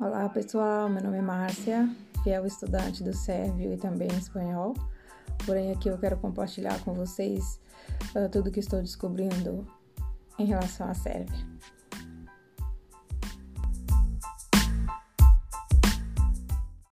Olá pessoal, meu nome é Márcia, fiel é estudante do Sérvio e também espanhol. Porém, aqui eu quero compartilhar com vocês uh, tudo que estou descobrindo em relação à Sérvia.